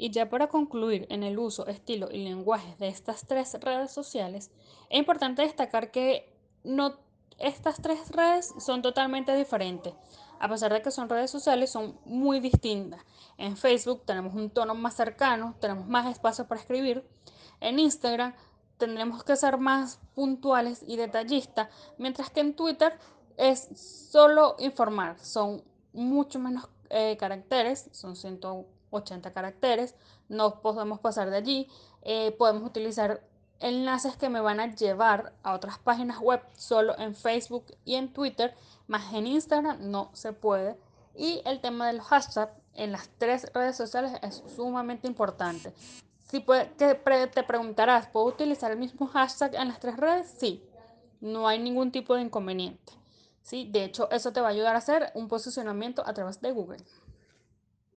Y ya para concluir en el uso, estilo y lenguaje de estas tres redes sociales, es importante destacar que no, estas tres redes son totalmente diferentes. A pesar de que son redes sociales, son muy distintas. En Facebook tenemos un tono más cercano, tenemos más espacio para escribir. En Instagram tendremos que ser más puntuales y detallistas, mientras que en Twitter es solo informar, son mucho menos eh, caracteres, son 180 caracteres, no podemos pasar de allí, eh, podemos utilizar enlaces que me van a llevar a otras páginas web solo en Facebook y en Twitter, más en Instagram no se puede. Y el tema de los hashtags en las tres redes sociales es sumamente importante. Si te, te preguntarás, ¿puedo utilizar el mismo hashtag en las tres redes? Sí, no hay ningún tipo de inconveniente. ¿sí? De hecho, eso te va a ayudar a hacer un posicionamiento a través de Google.